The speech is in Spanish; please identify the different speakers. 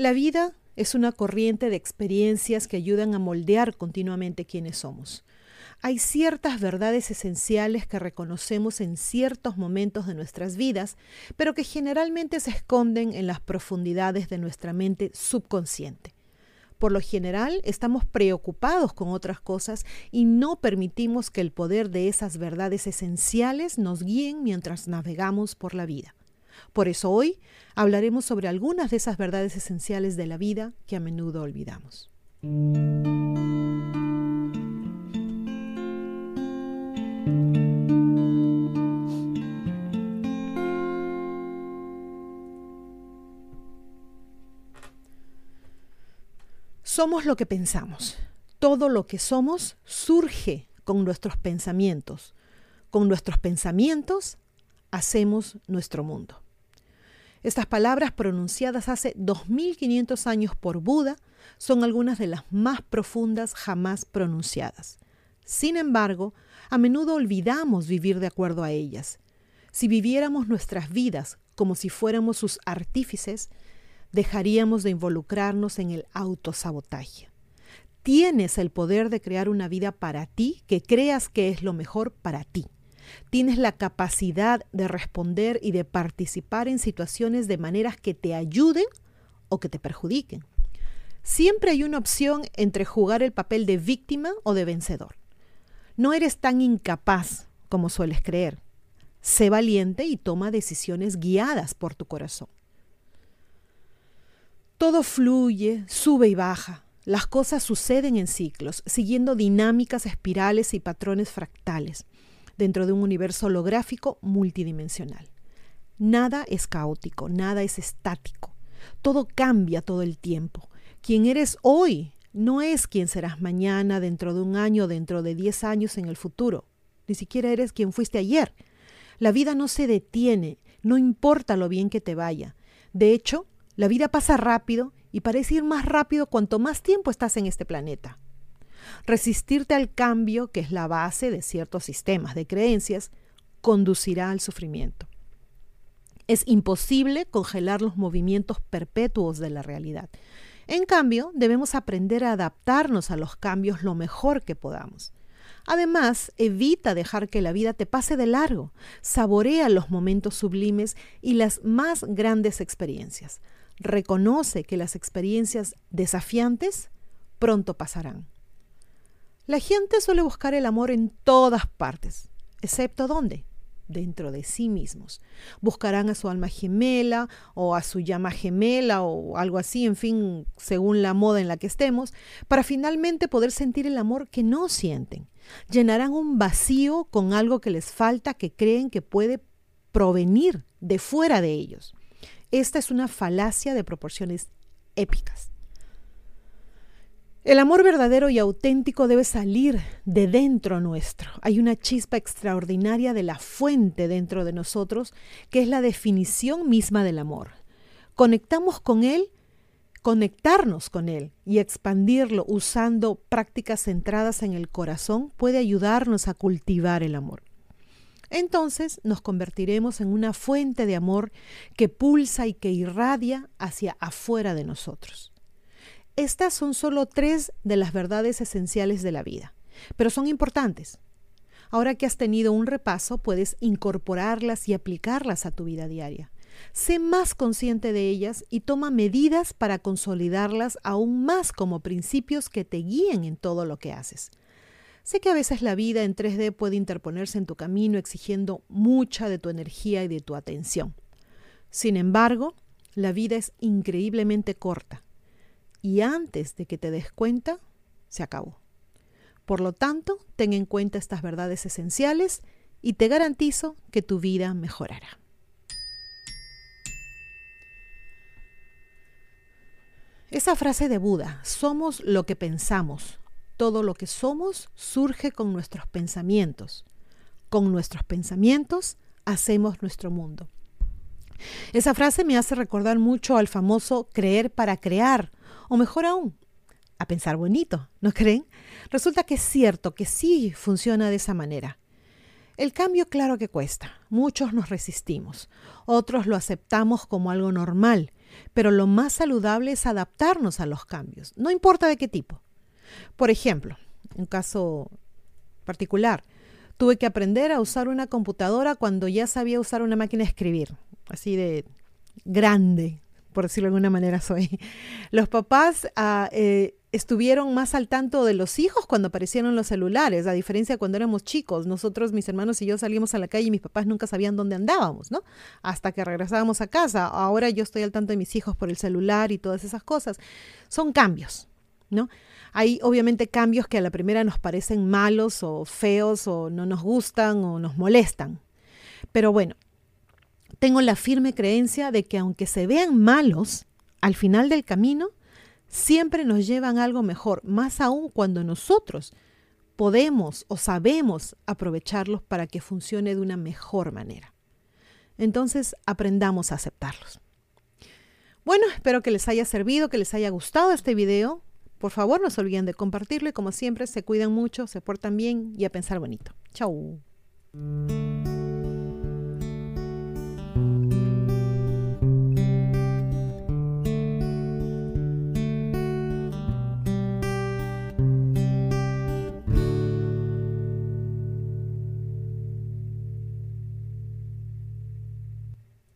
Speaker 1: La vida es una corriente de experiencias que ayudan a moldear continuamente quienes somos. Hay ciertas verdades esenciales que reconocemos en ciertos momentos de nuestras vidas, pero que generalmente se esconden en las profundidades de nuestra mente subconsciente. Por lo general, estamos preocupados con otras cosas y no permitimos que el poder de esas verdades esenciales nos guíen mientras navegamos por la vida. Por eso hoy hablaremos sobre algunas de esas verdades esenciales de la vida que a menudo olvidamos. Somos lo que pensamos. Todo lo que somos surge con nuestros pensamientos. Con nuestros pensamientos hacemos nuestro mundo. Estas palabras pronunciadas hace 2500 años por Buda son algunas de las más profundas jamás pronunciadas. Sin embargo, a menudo olvidamos vivir de acuerdo a ellas. Si viviéramos nuestras vidas como si fuéramos sus artífices, dejaríamos de involucrarnos en el autosabotaje. Tienes el poder de crear una vida para ti que creas que es lo mejor para ti. Tienes la capacidad de responder y de participar en situaciones de maneras que te ayuden o que te perjudiquen. Siempre hay una opción entre jugar el papel de víctima o de vencedor. No eres tan incapaz como sueles creer. Sé valiente y toma decisiones guiadas por tu corazón. Todo fluye, sube y baja. Las cosas suceden en ciclos, siguiendo dinámicas espirales y patrones fractales dentro de un universo holográfico multidimensional. Nada es caótico, nada es estático. Todo cambia todo el tiempo. Quien eres hoy no es quien serás mañana, dentro de un año, dentro de diez años en el futuro. Ni siquiera eres quien fuiste ayer. La vida no se detiene, no importa lo bien que te vaya. De hecho, la vida pasa rápido y parece ir más rápido cuanto más tiempo estás en este planeta. Resistirte al cambio, que es la base de ciertos sistemas de creencias, conducirá al sufrimiento. Es imposible congelar los movimientos perpetuos de la realidad. En cambio, debemos aprender a adaptarnos a los cambios lo mejor que podamos. Además, evita dejar que la vida te pase de largo. Saborea los momentos sublimes y las más grandes experiencias. Reconoce que las experiencias desafiantes pronto pasarán. La gente suele buscar el amor en todas partes, excepto dónde? Dentro de sí mismos. Buscarán a su alma gemela o a su llama gemela o algo así, en fin, según la moda en la que estemos, para finalmente poder sentir el amor que no sienten. Llenarán un vacío con algo que les falta que creen que puede provenir de fuera de ellos. Esta es una falacia de proporciones épicas. El amor verdadero y auténtico debe salir de dentro nuestro. Hay una chispa extraordinaria de la fuente dentro de nosotros que es la definición misma del amor. Conectamos con él, conectarnos con él y expandirlo usando prácticas centradas en el corazón puede ayudarnos a cultivar el amor. Entonces nos convertiremos en una fuente de amor que pulsa y que irradia hacia afuera de nosotros. Estas son solo tres de las verdades esenciales de la vida, pero son importantes. Ahora que has tenido un repaso, puedes incorporarlas y aplicarlas a tu vida diaria. Sé más consciente de ellas y toma medidas para consolidarlas aún más como principios que te guíen en todo lo que haces. Sé que a veces la vida en 3D puede interponerse en tu camino exigiendo mucha de tu energía y de tu atención. Sin embargo, la vida es increíblemente corta y antes de que te des cuenta, se acabó. Por lo tanto, ten en cuenta estas verdades esenciales y te garantizo que tu vida mejorará. Esa frase de Buda, somos lo que pensamos. Todo lo que somos surge con nuestros pensamientos. Con nuestros pensamientos hacemos nuestro mundo. Esa frase me hace recordar mucho al famoso creer para crear o mejor aún, a pensar bonito, ¿no creen? Resulta que es cierto que sí funciona de esa manera. El cambio claro que cuesta, muchos nos resistimos, otros lo aceptamos como algo normal pero lo más saludable es adaptarnos a los cambios, no importa de qué tipo. Por ejemplo, un caso particular, tuve que aprender a usar una computadora cuando ya sabía usar una máquina de escribir, así de grande, por decirlo de alguna manera soy. Los papás ah, eh, estuvieron más al tanto de los hijos cuando aparecieron los celulares, a diferencia de cuando éramos chicos. Nosotros, mis hermanos y yo salimos a la calle y mis papás nunca sabían dónde andábamos, ¿no? Hasta que regresábamos a casa. Ahora yo estoy al tanto de mis hijos por el celular y todas esas cosas. Son cambios, ¿no? Hay obviamente cambios que a la primera nos parecen malos o feos o no nos gustan o nos molestan. Pero bueno, tengo la firme creencia de que aunque se vean malos, al final del camino siempre nos llevan algo mejor, más aún cuando nosotros podemos o sabemos aprovecharlos para que funcione de una mejor manera. Entonces aprendamos a aceptarlos. Bueno, espero que les haya servido, que les haya gustado este video. Por favor, no se olviden de compartirlo y como siempre, se cuidan mucho, se portan bien y a pensar bonito. Chau.